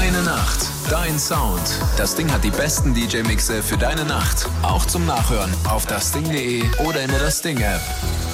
Deine Nacht, dein Sound. Das Ding hat die besten DJ-Mixe für deine Nacht. Auch zum Nachhören auf dasding.de oder in der Ding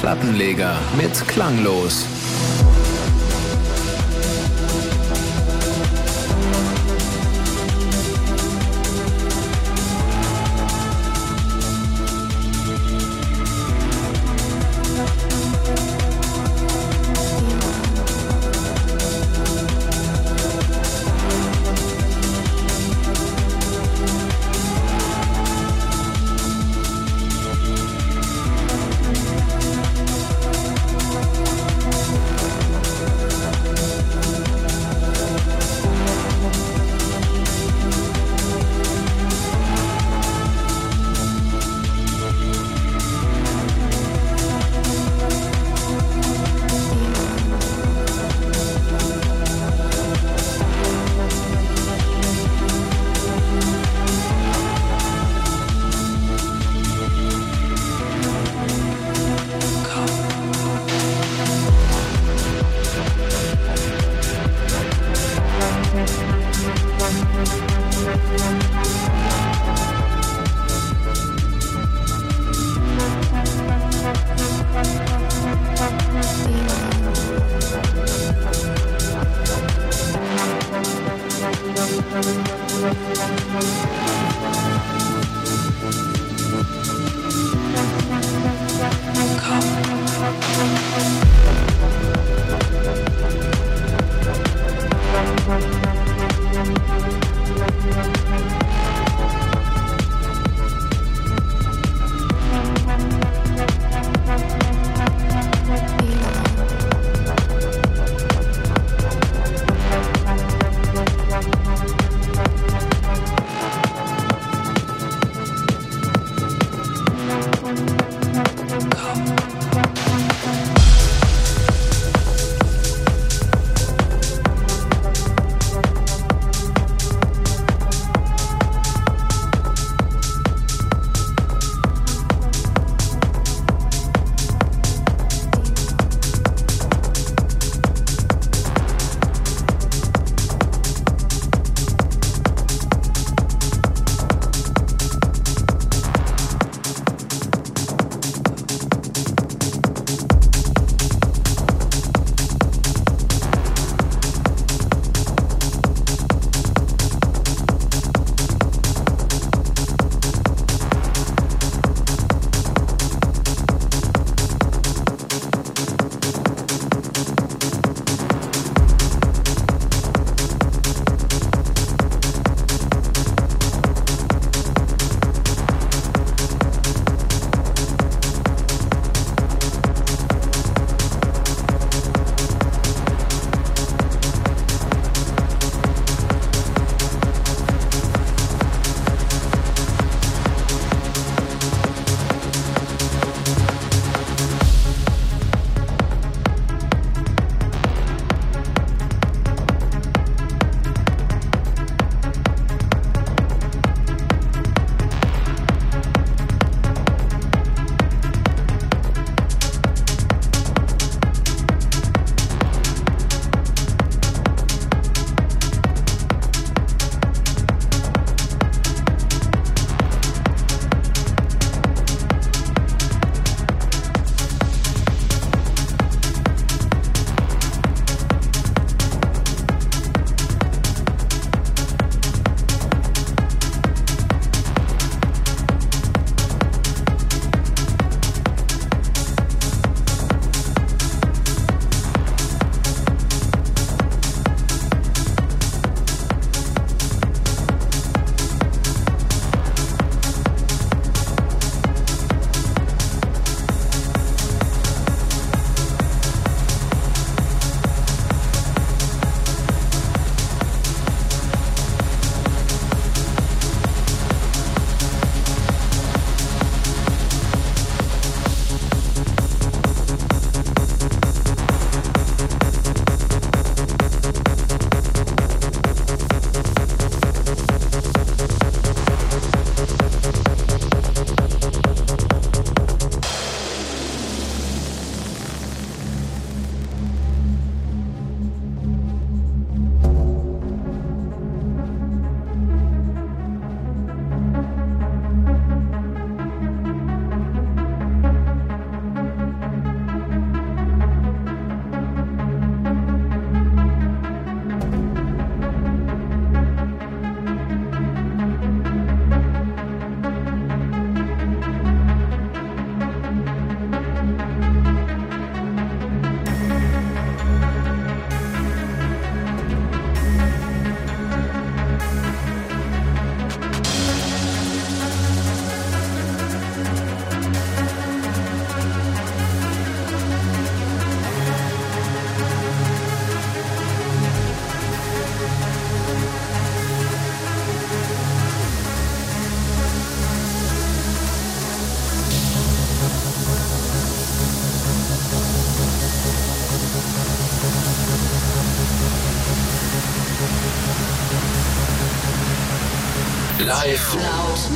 Plattenleger mit Klanglos.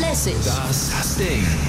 Lässig. Das Ding.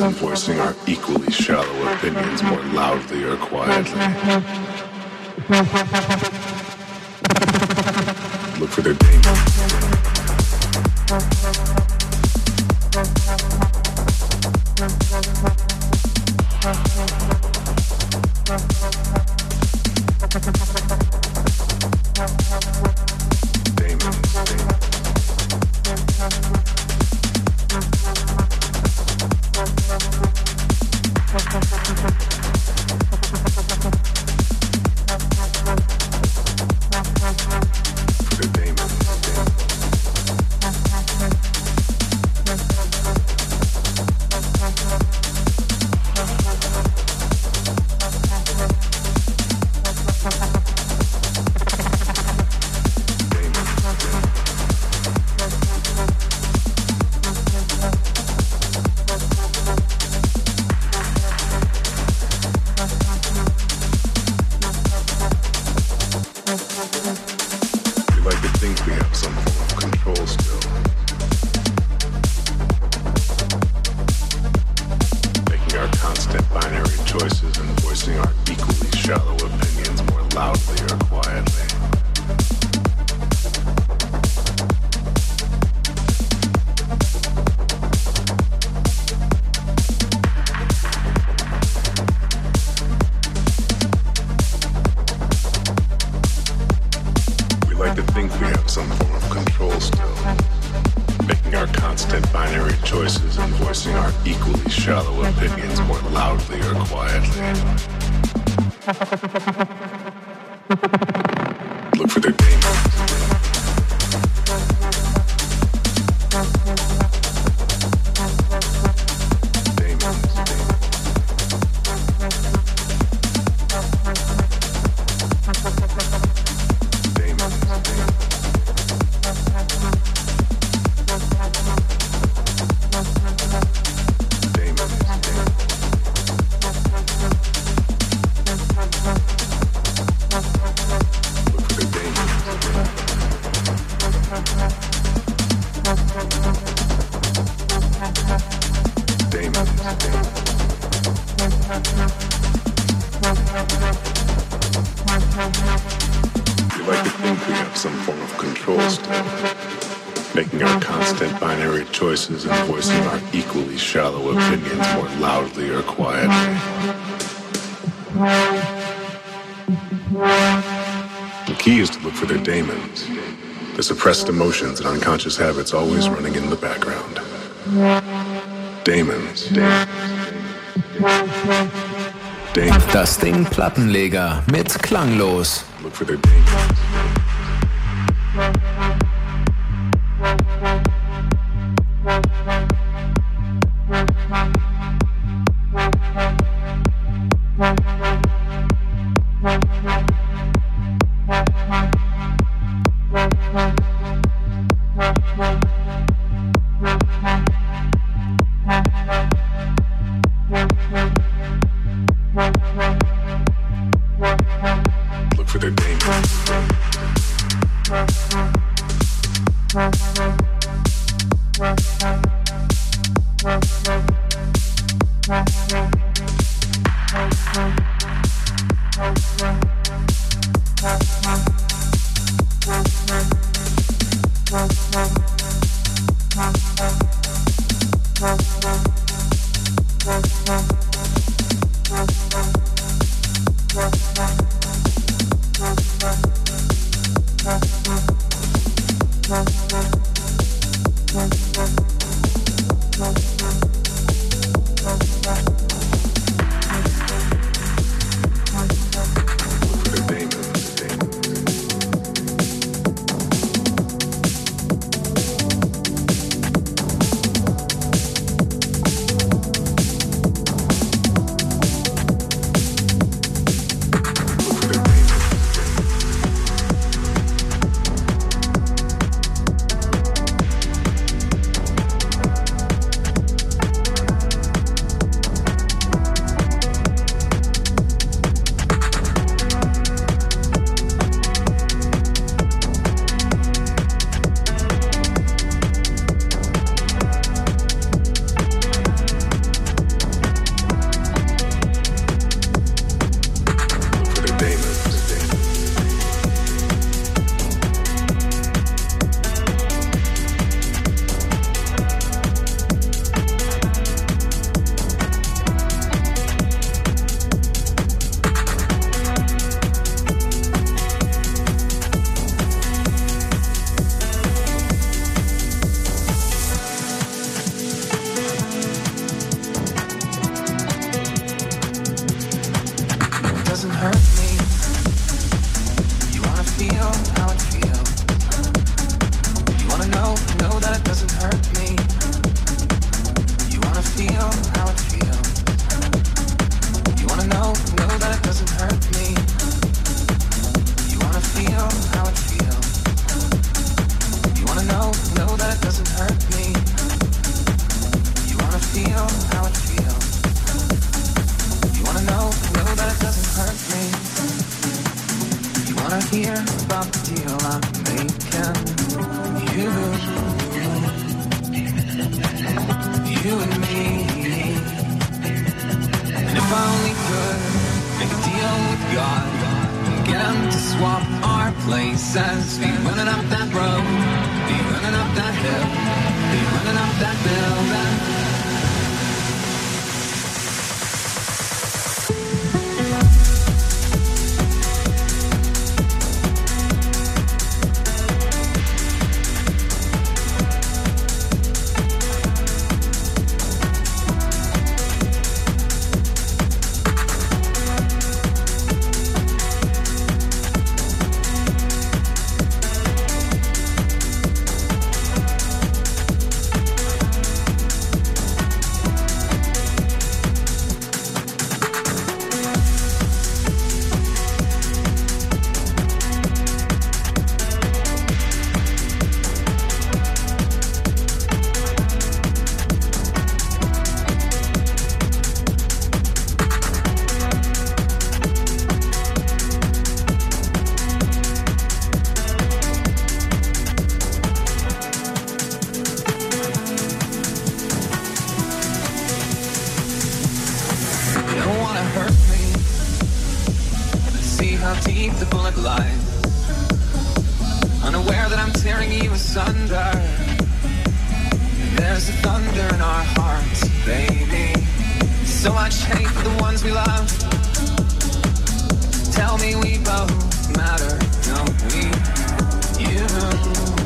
Voicing our shallow opinions more loudly or quietly. The key is to look for their daemons, the suppressed emotions and unconscious habits always running in the background. Daemons. Daemons. Das Ding Plattenleger mit Klanglos. Daemons. Thank you. Unaware that I'm tearing you asunder. There's a thunder in our hearts, baby. So much hate for the ones we love. Tell me we both matter, don't we? You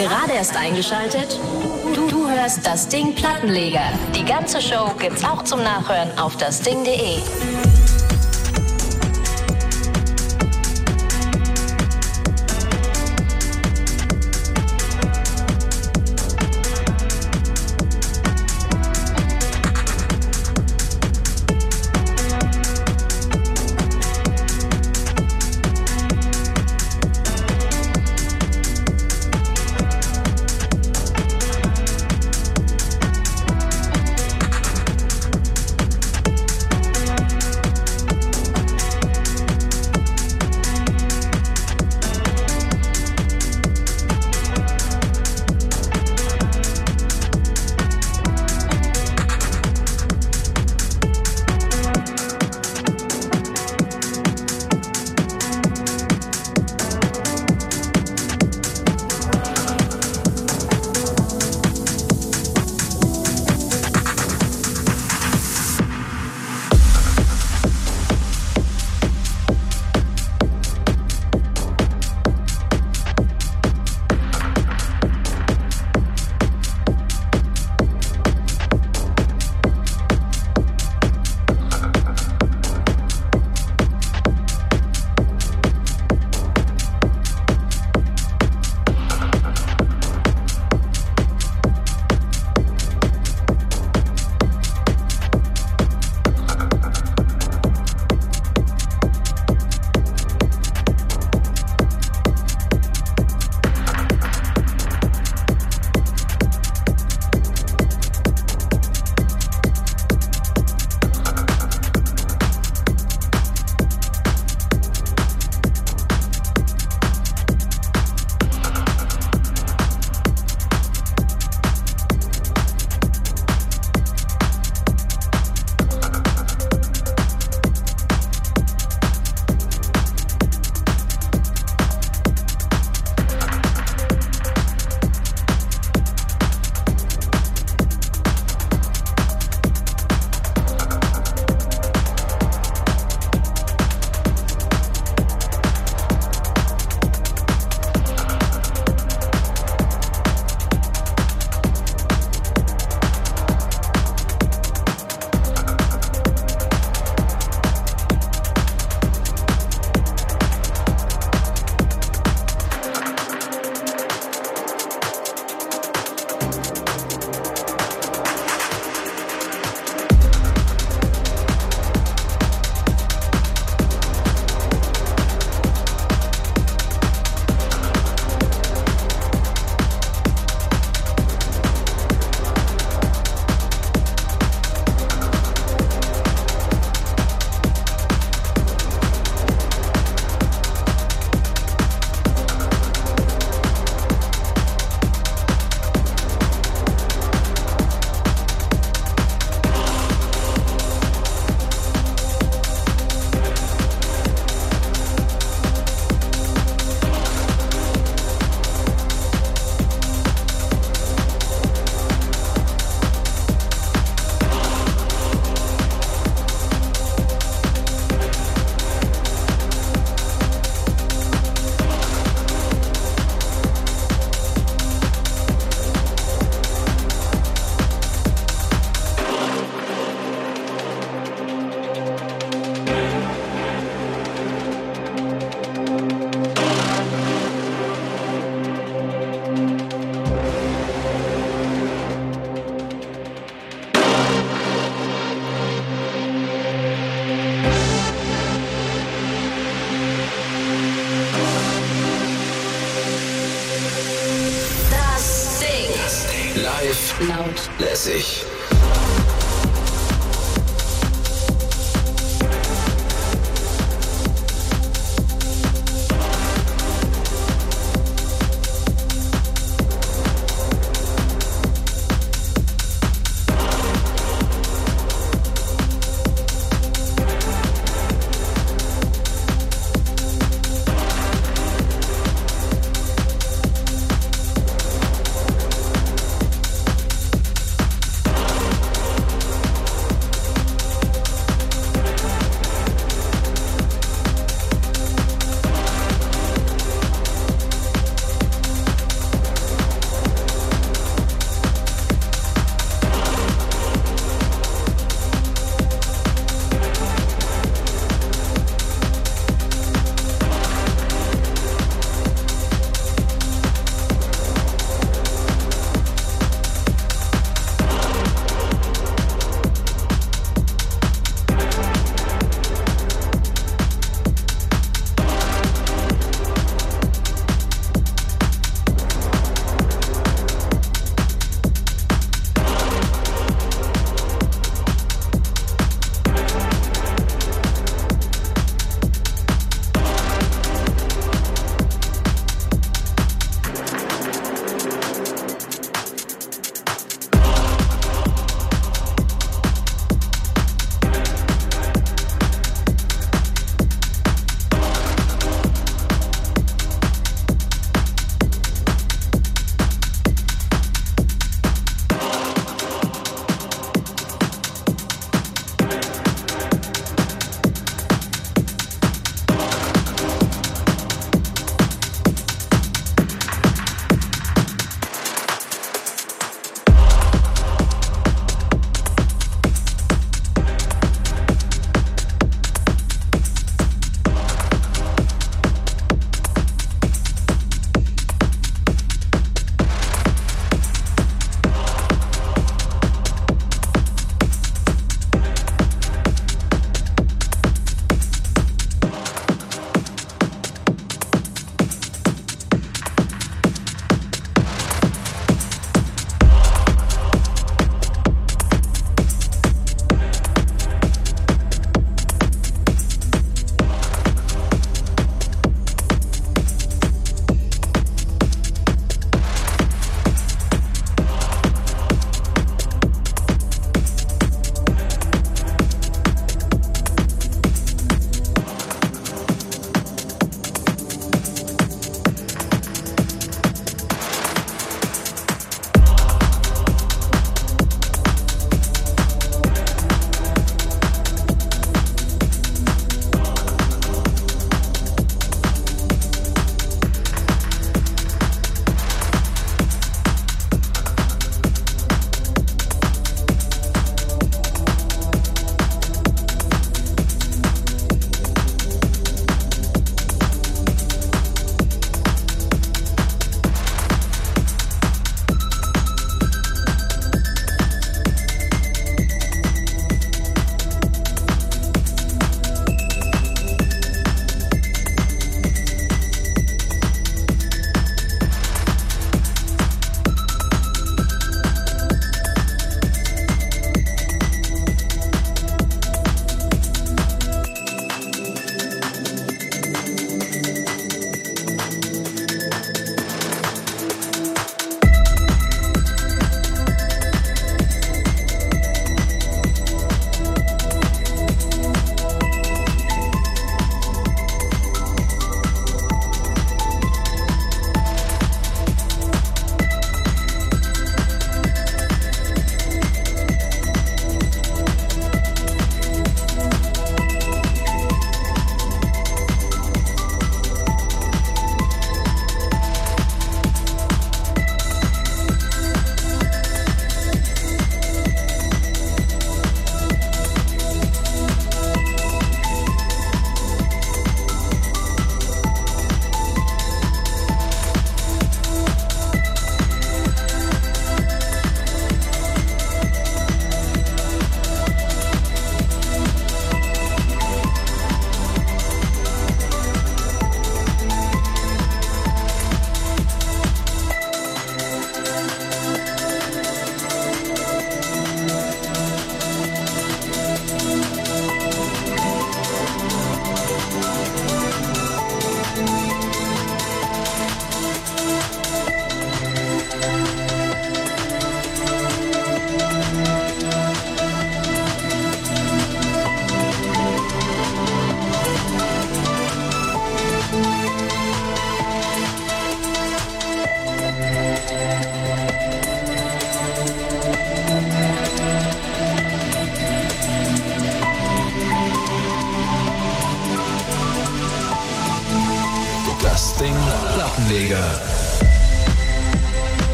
gerade erst eingeschaltet? Du, du hörst das Ding Plattenleger. Die ganze Show gibt's auch zum Nachhören auf dasding.de.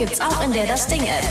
gibt's auch in der Das Ding App.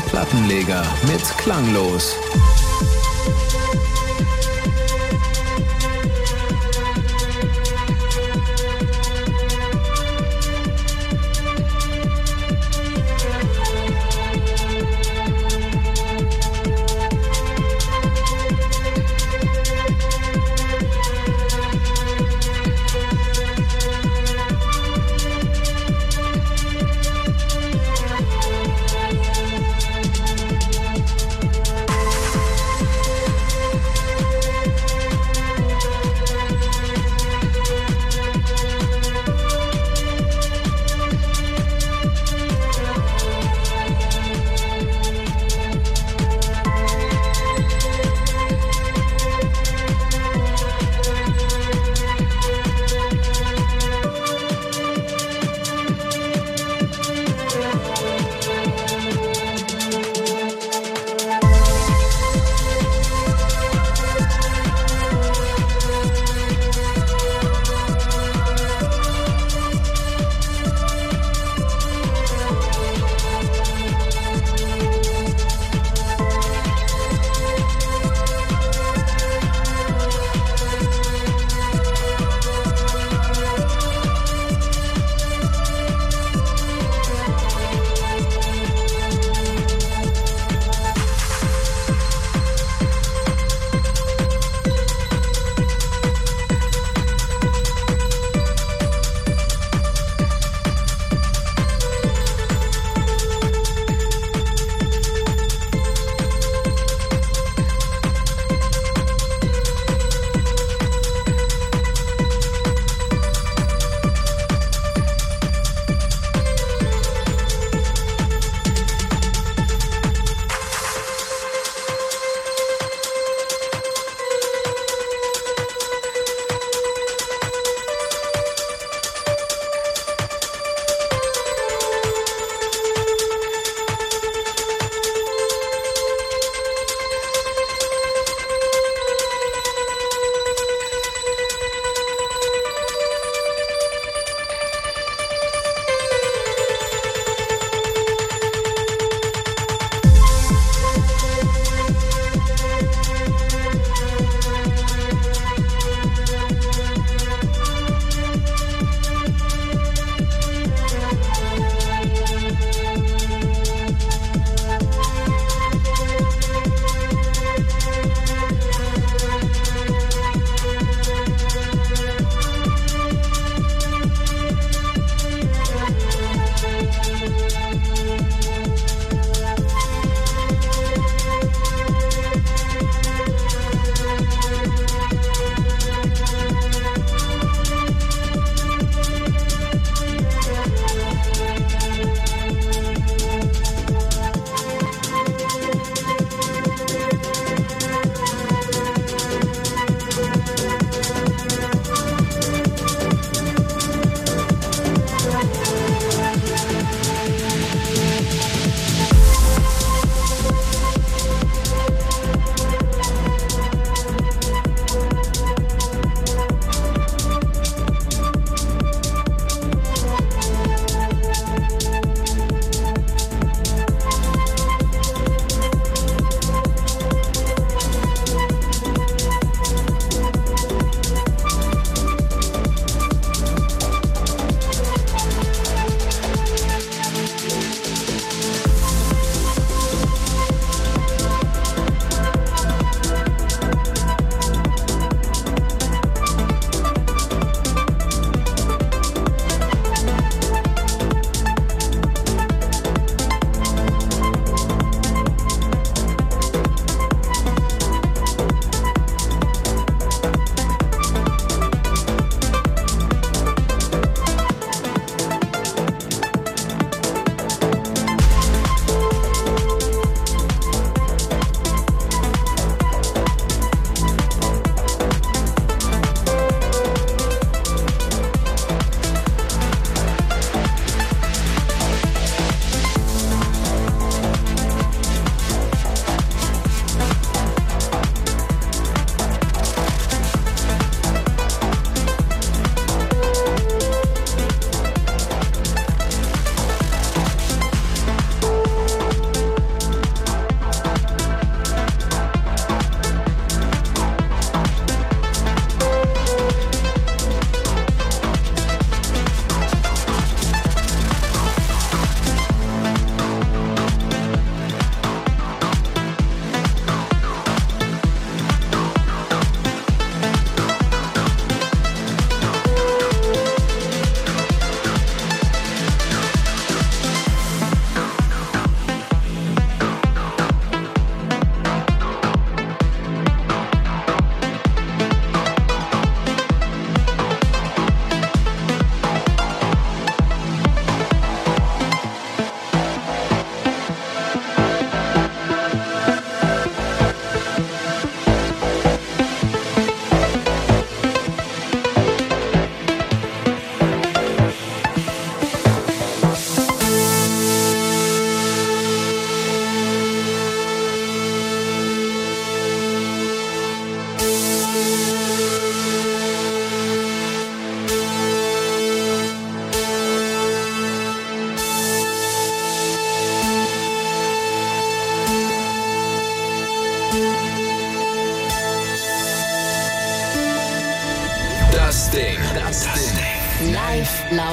Plattenleger mit Klanglos.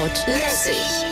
Laut, lässig.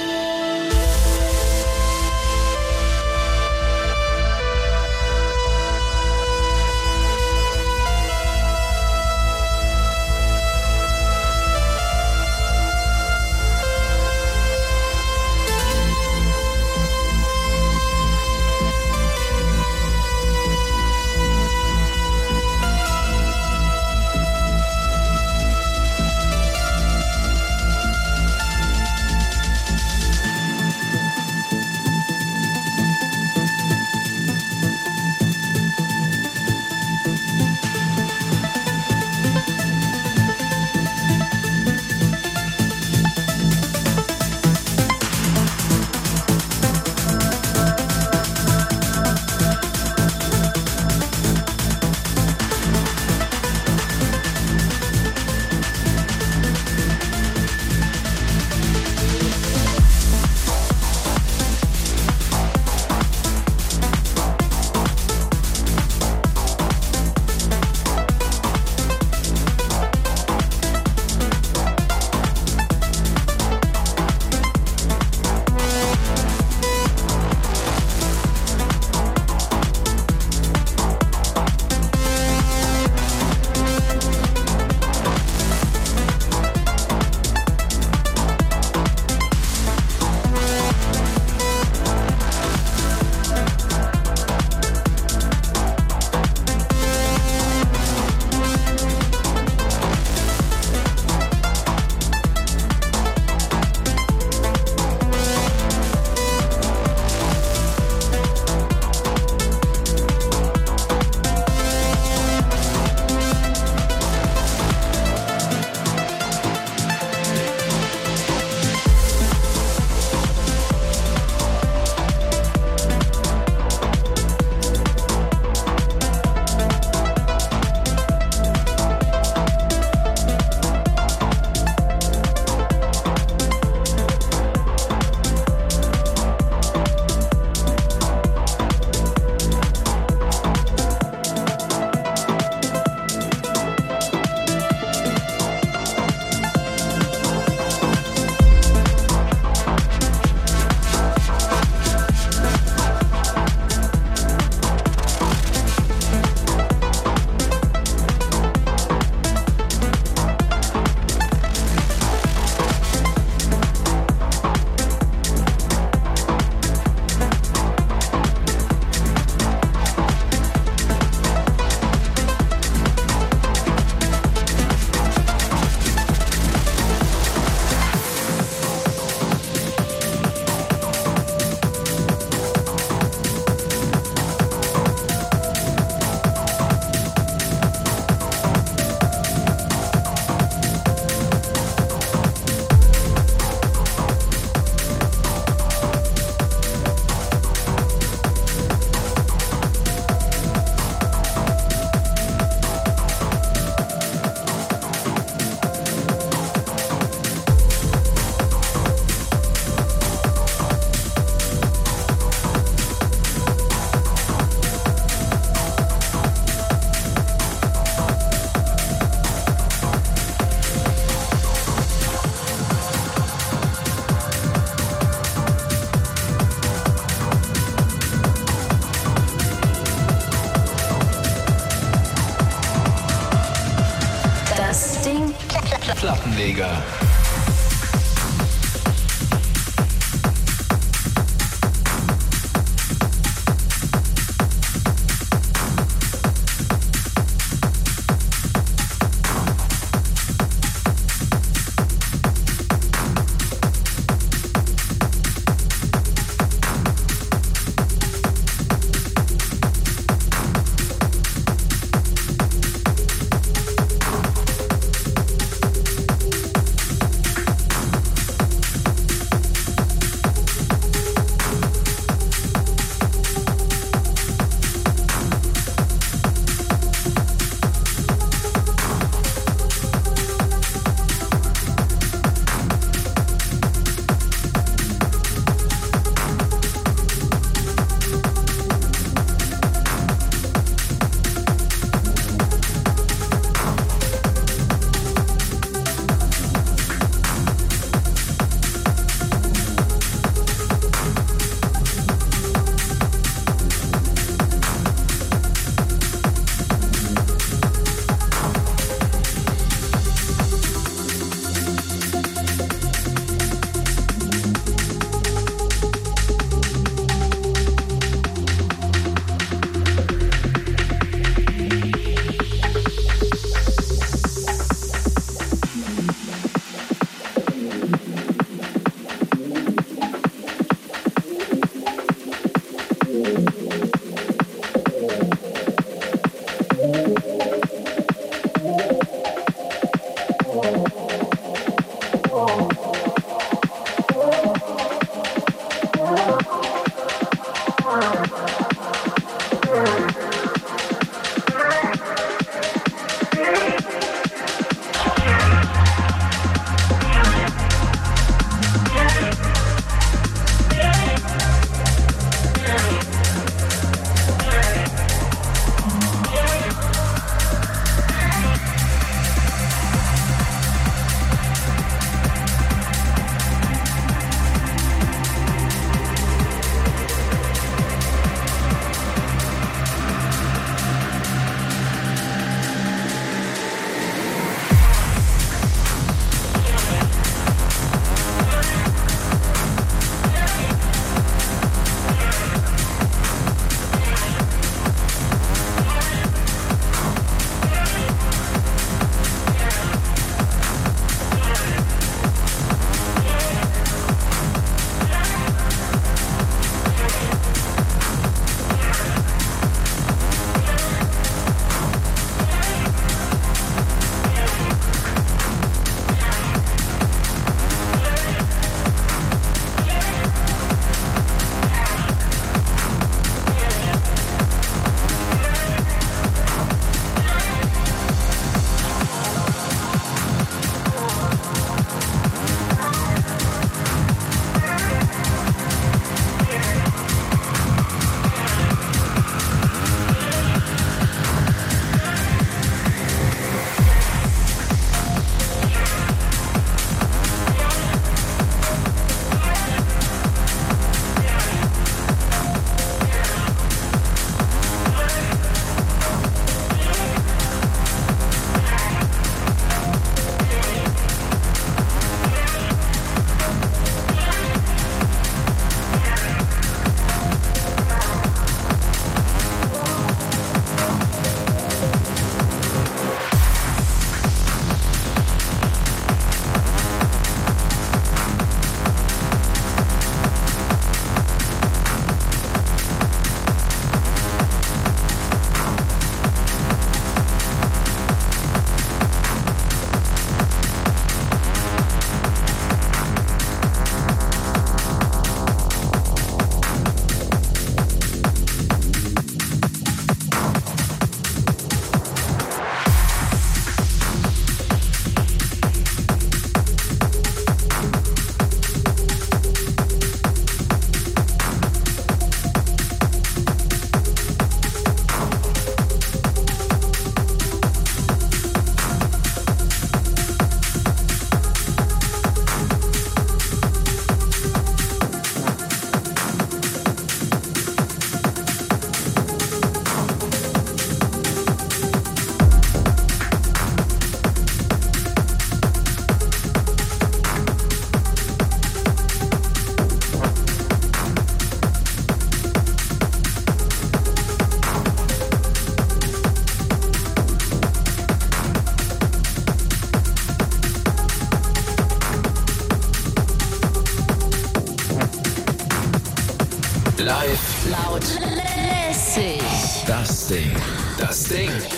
Das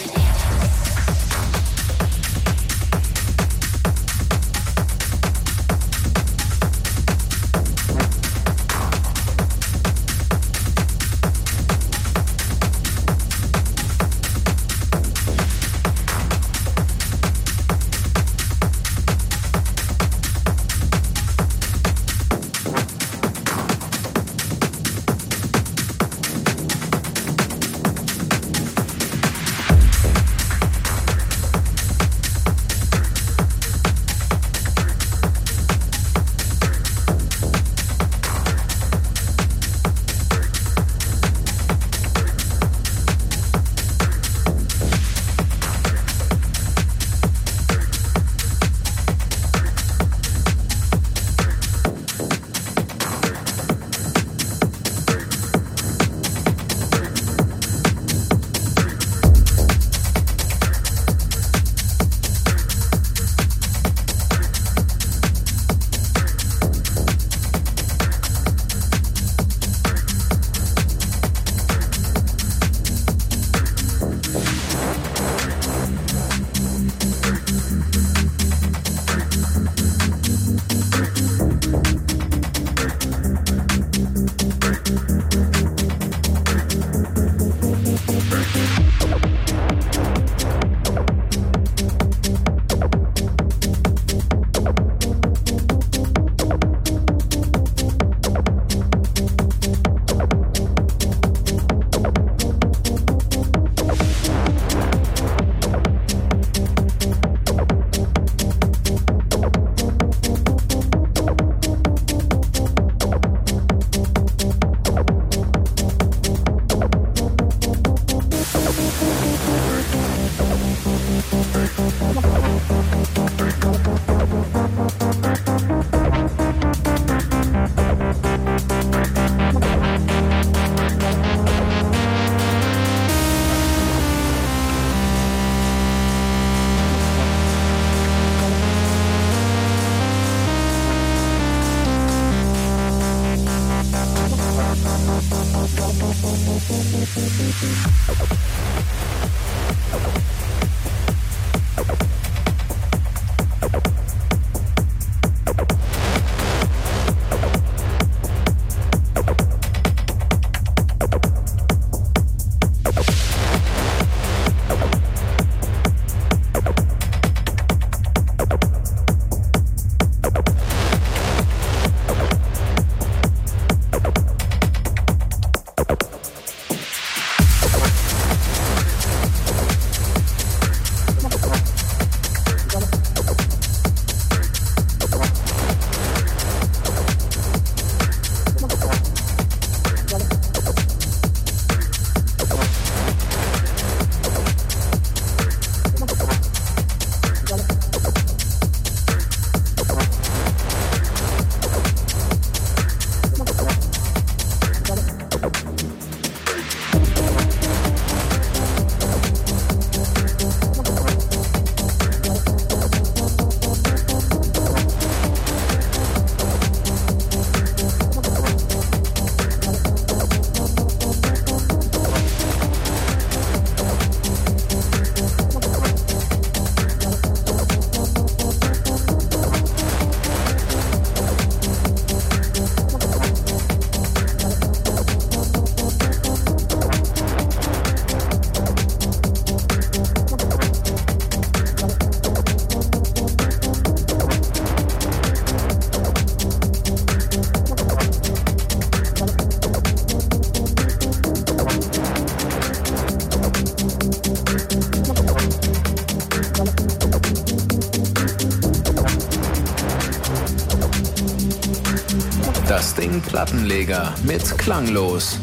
Plattenleger mit Klanglos.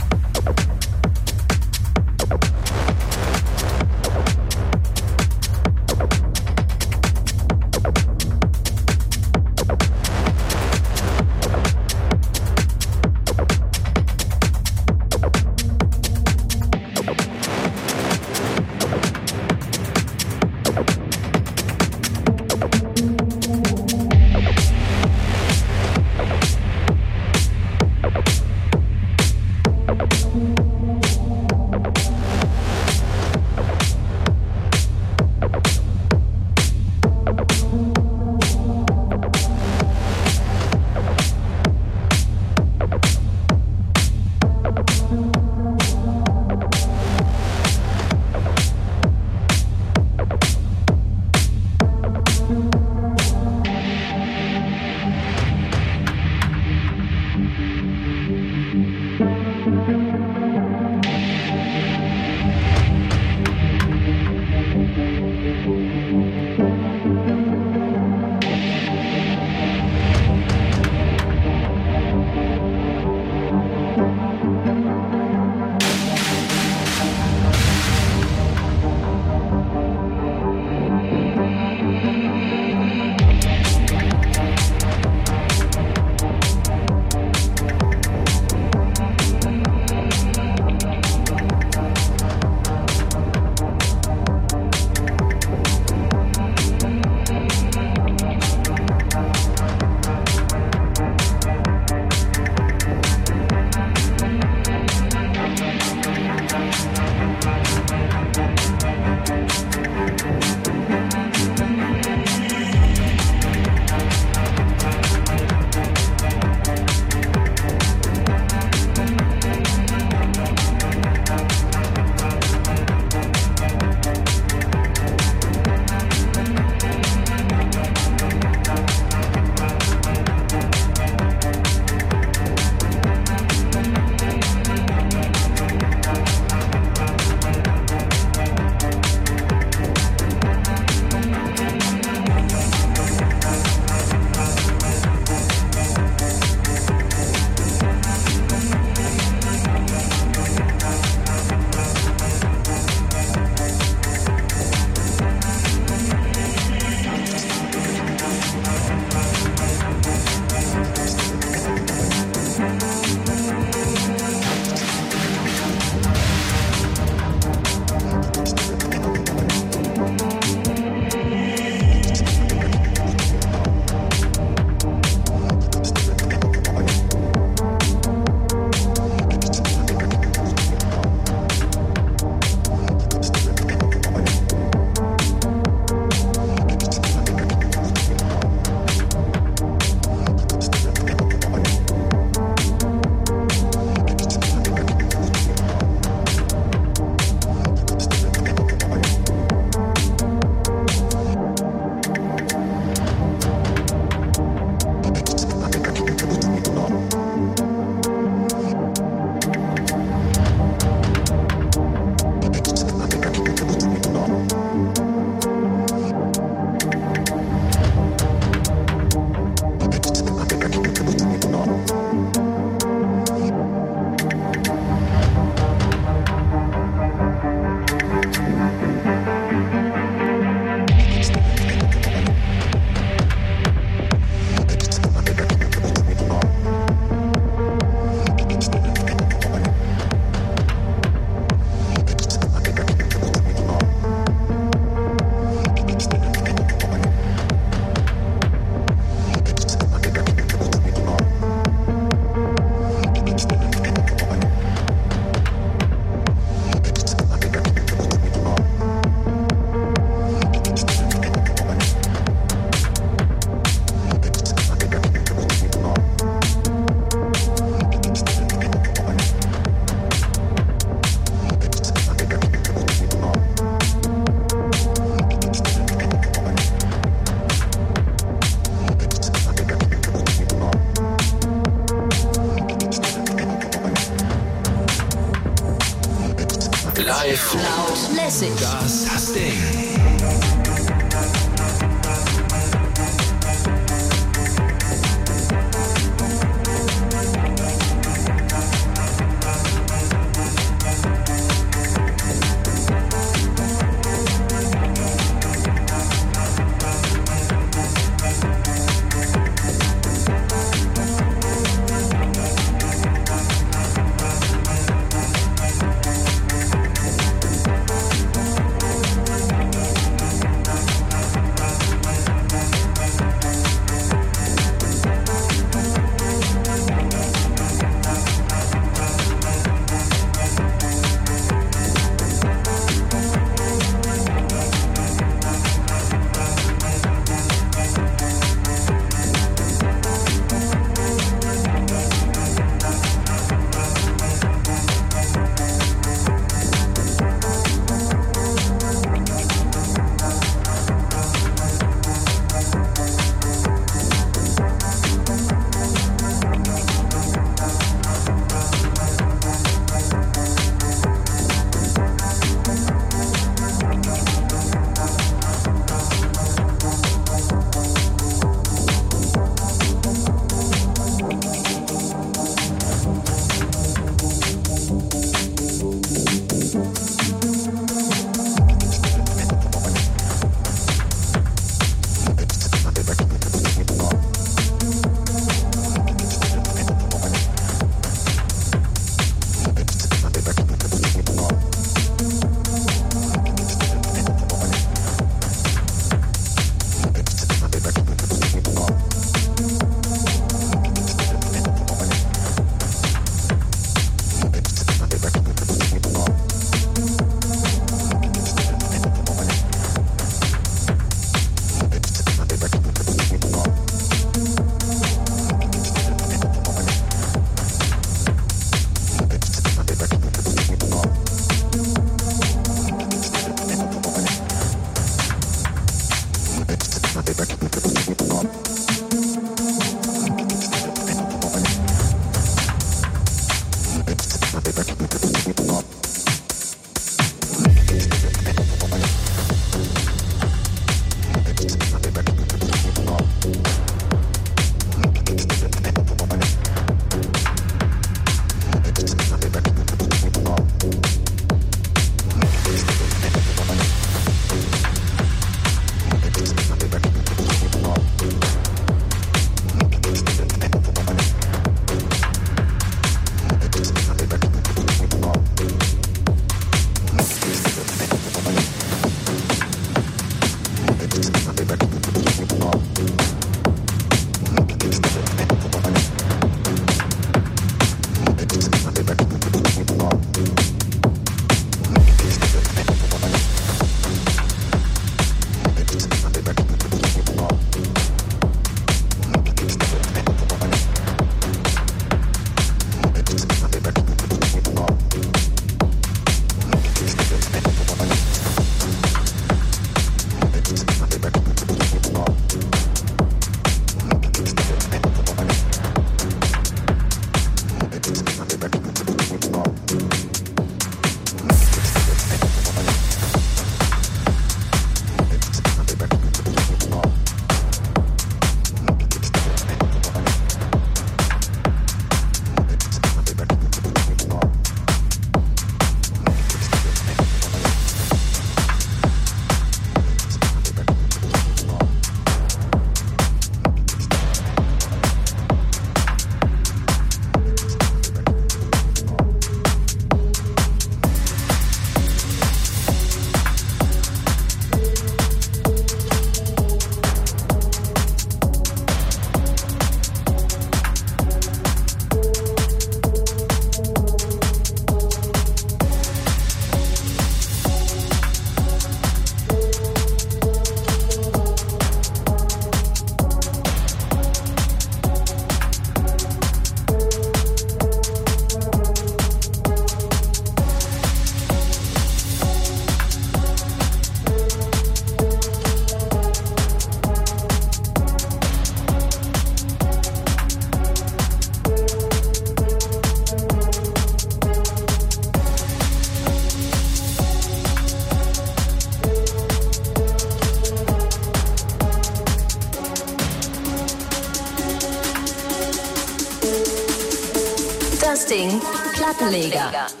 Plattenleger.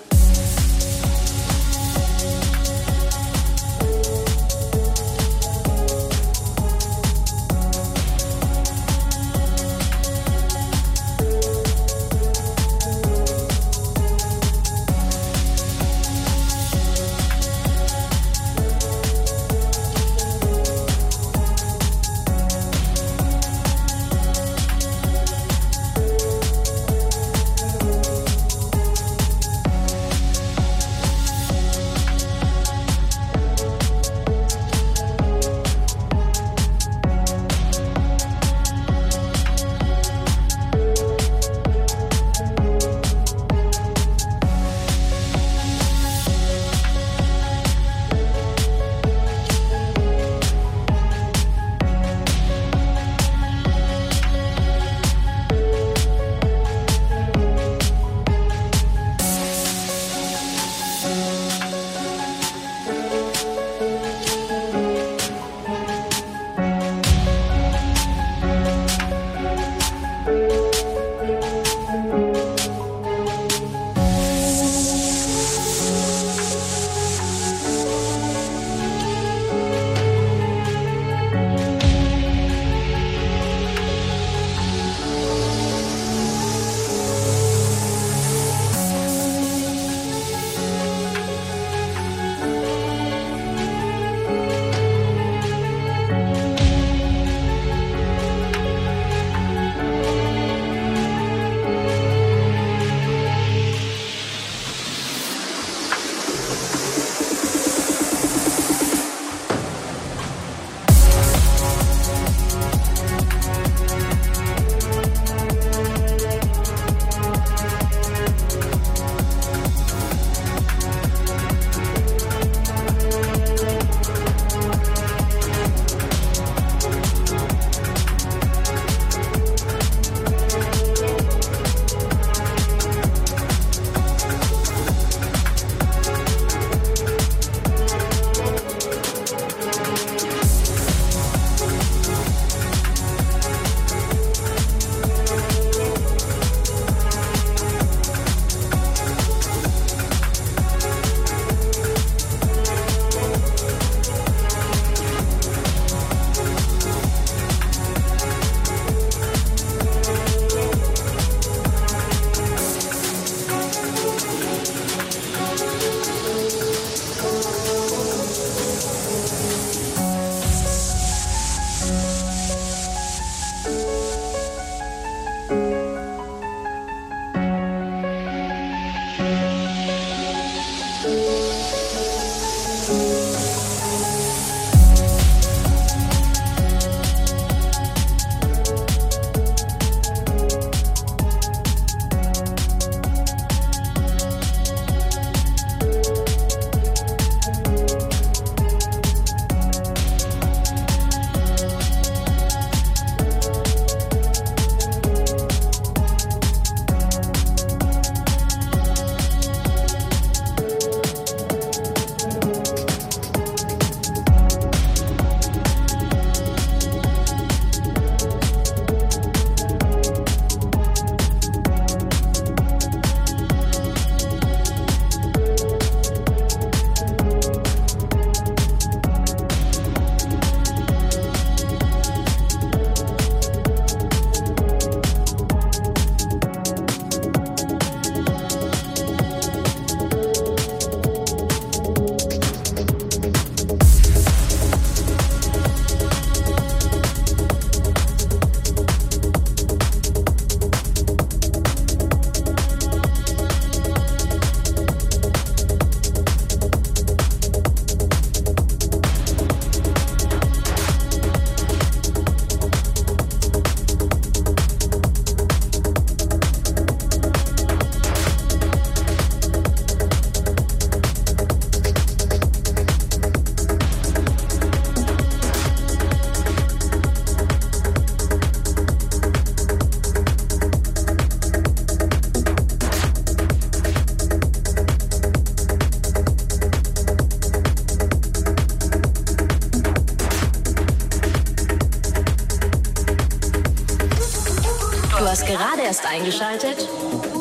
Eingeschaltet?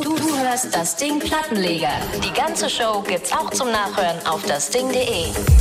Du, hörst das Ding Plattenleger. Die ganze Show gibt's auch zum Nachhören auf dasding.de.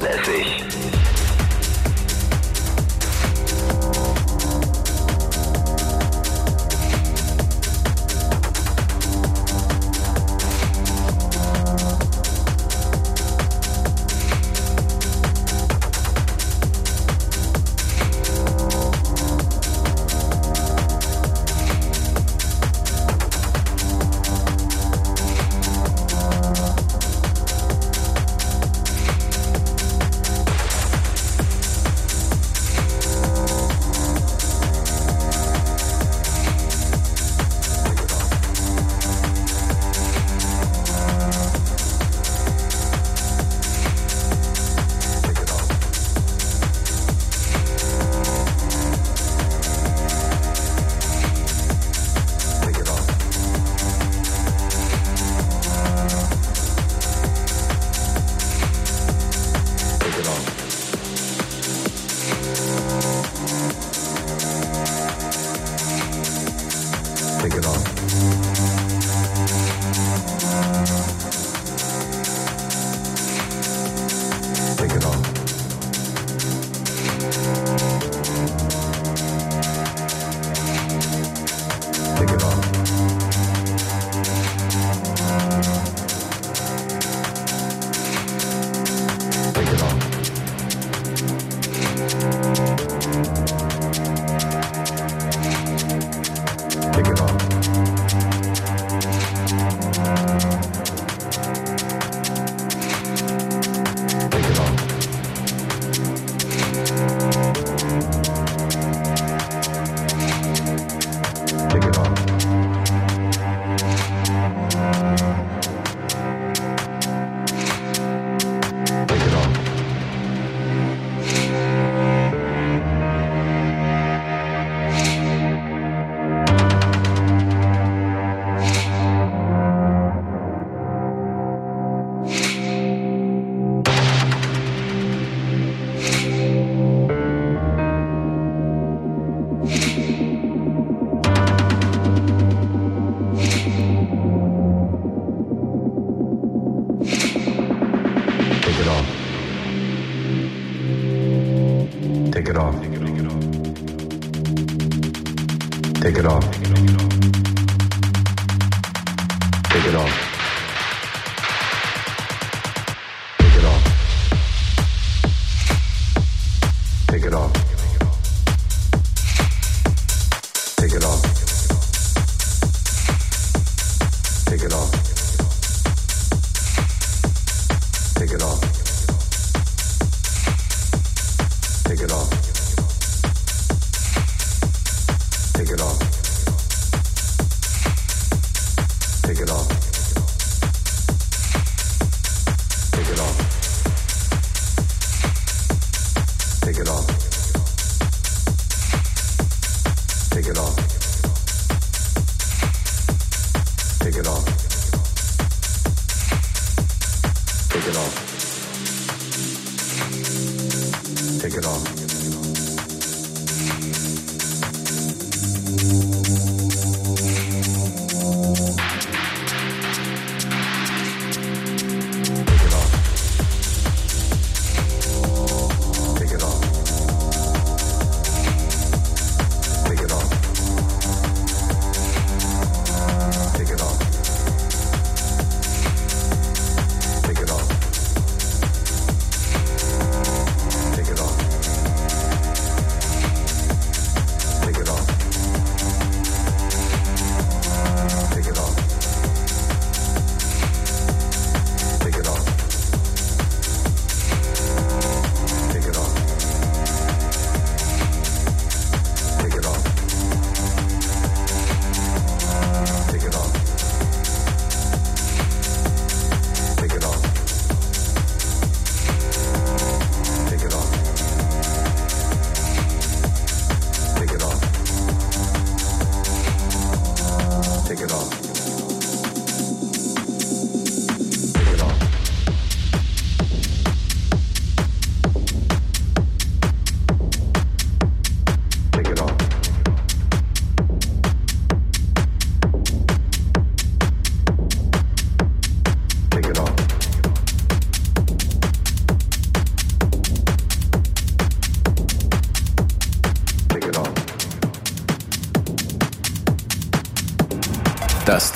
Aesthetic.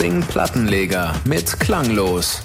Ding Plattenleger mit Klanglos.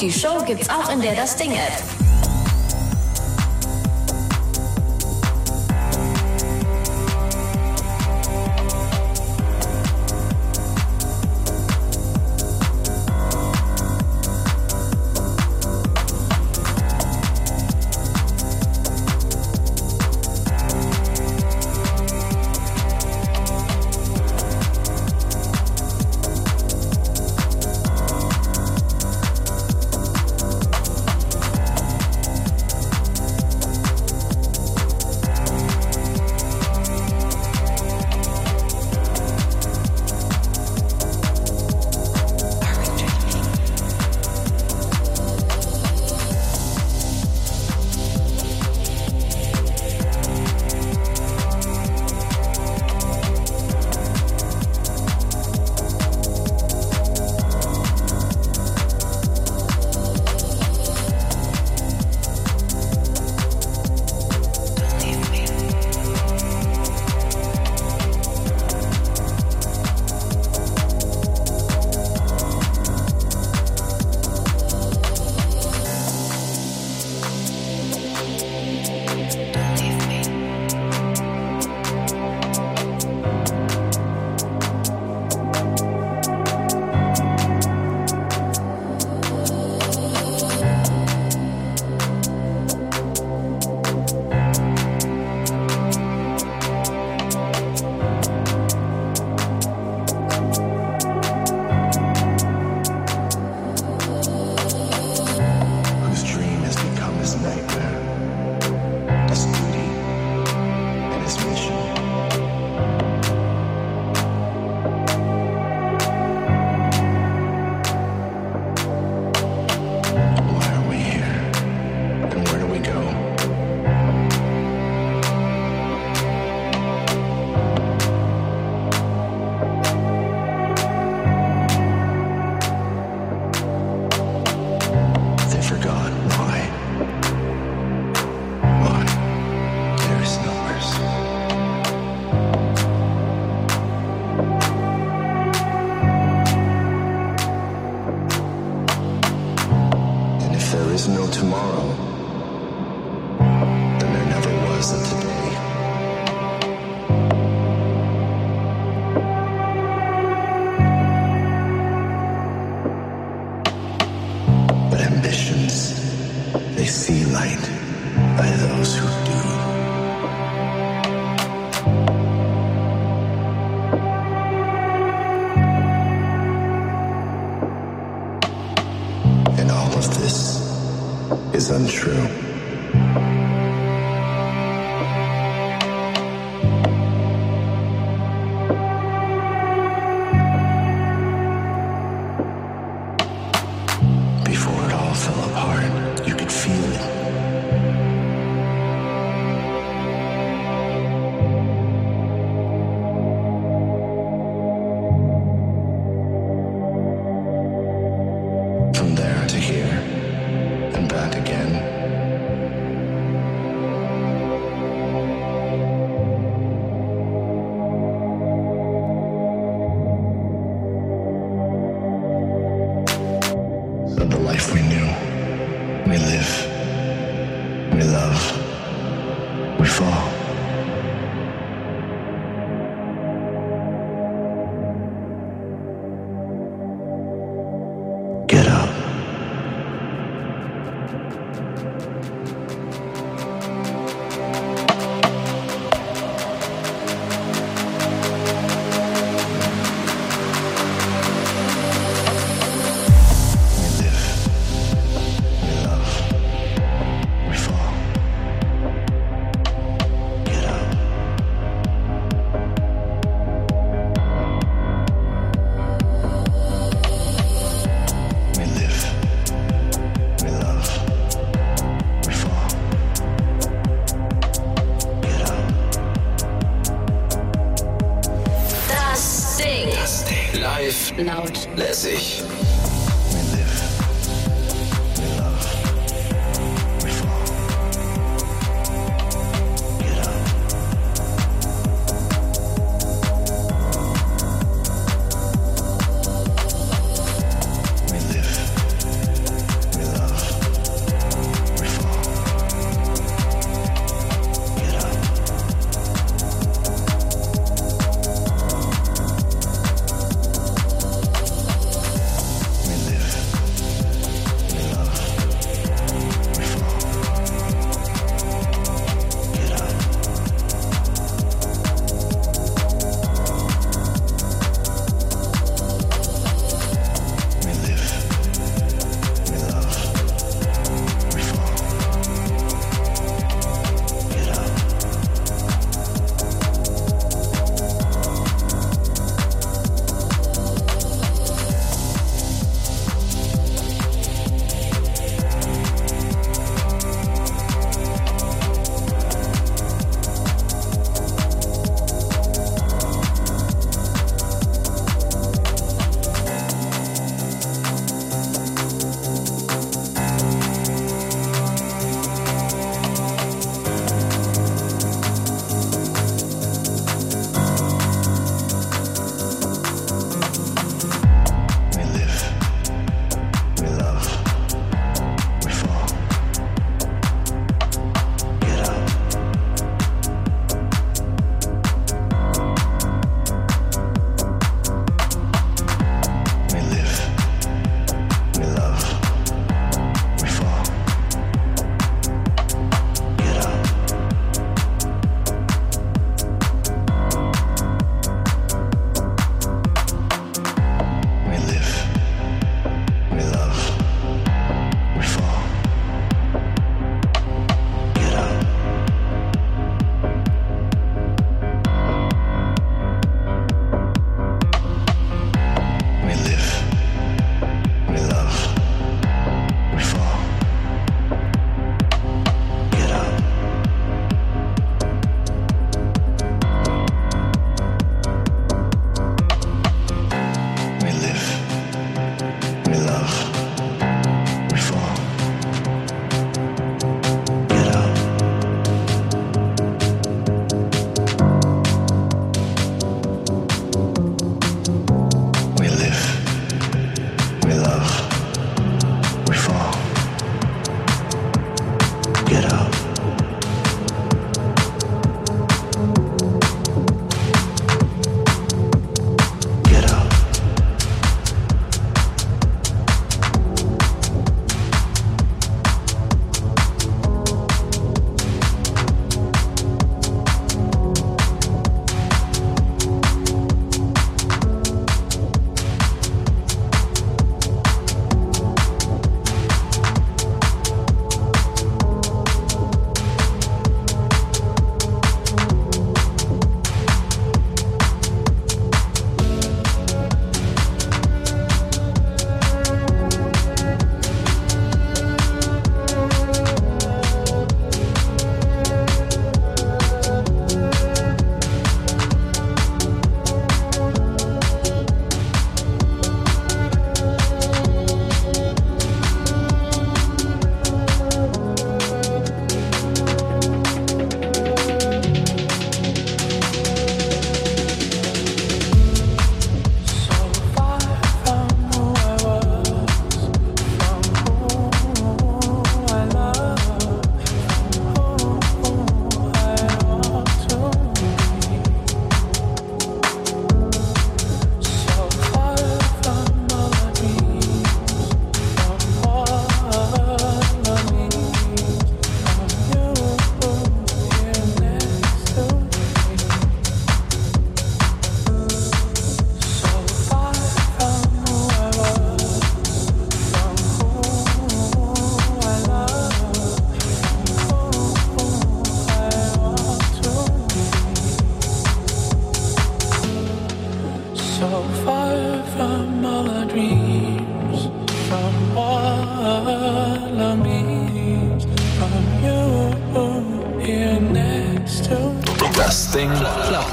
Die Show gibt's auch in der Das Ding App.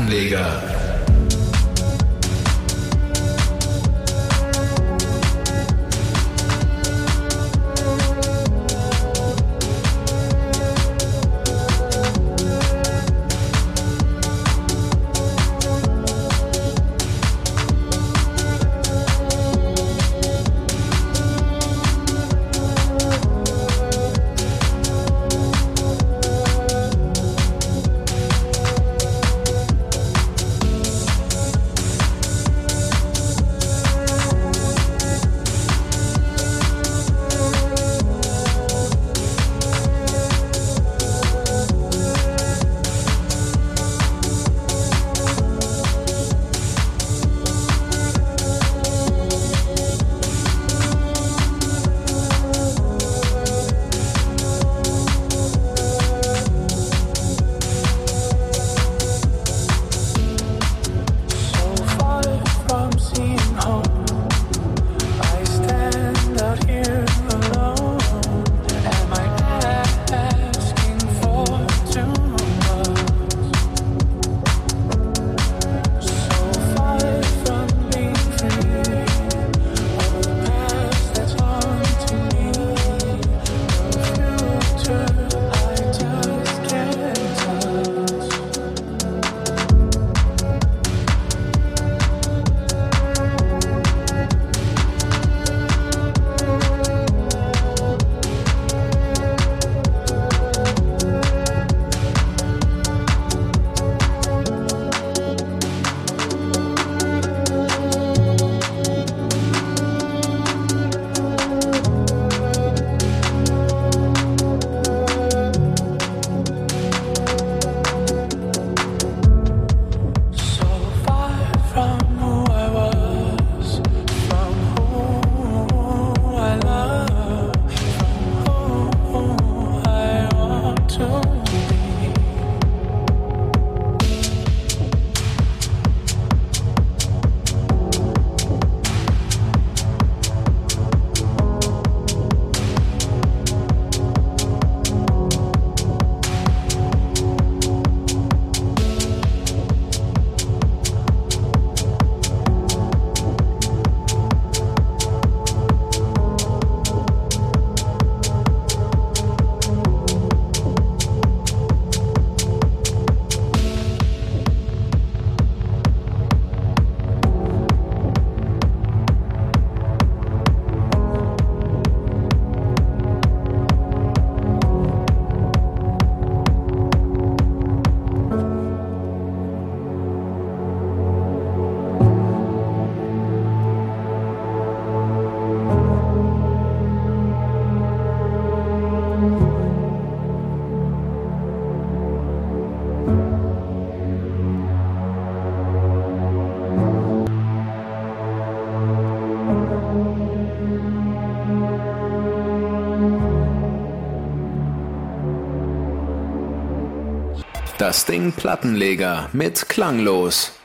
Anleger. Das Ding Plattenleger mit Klanglos.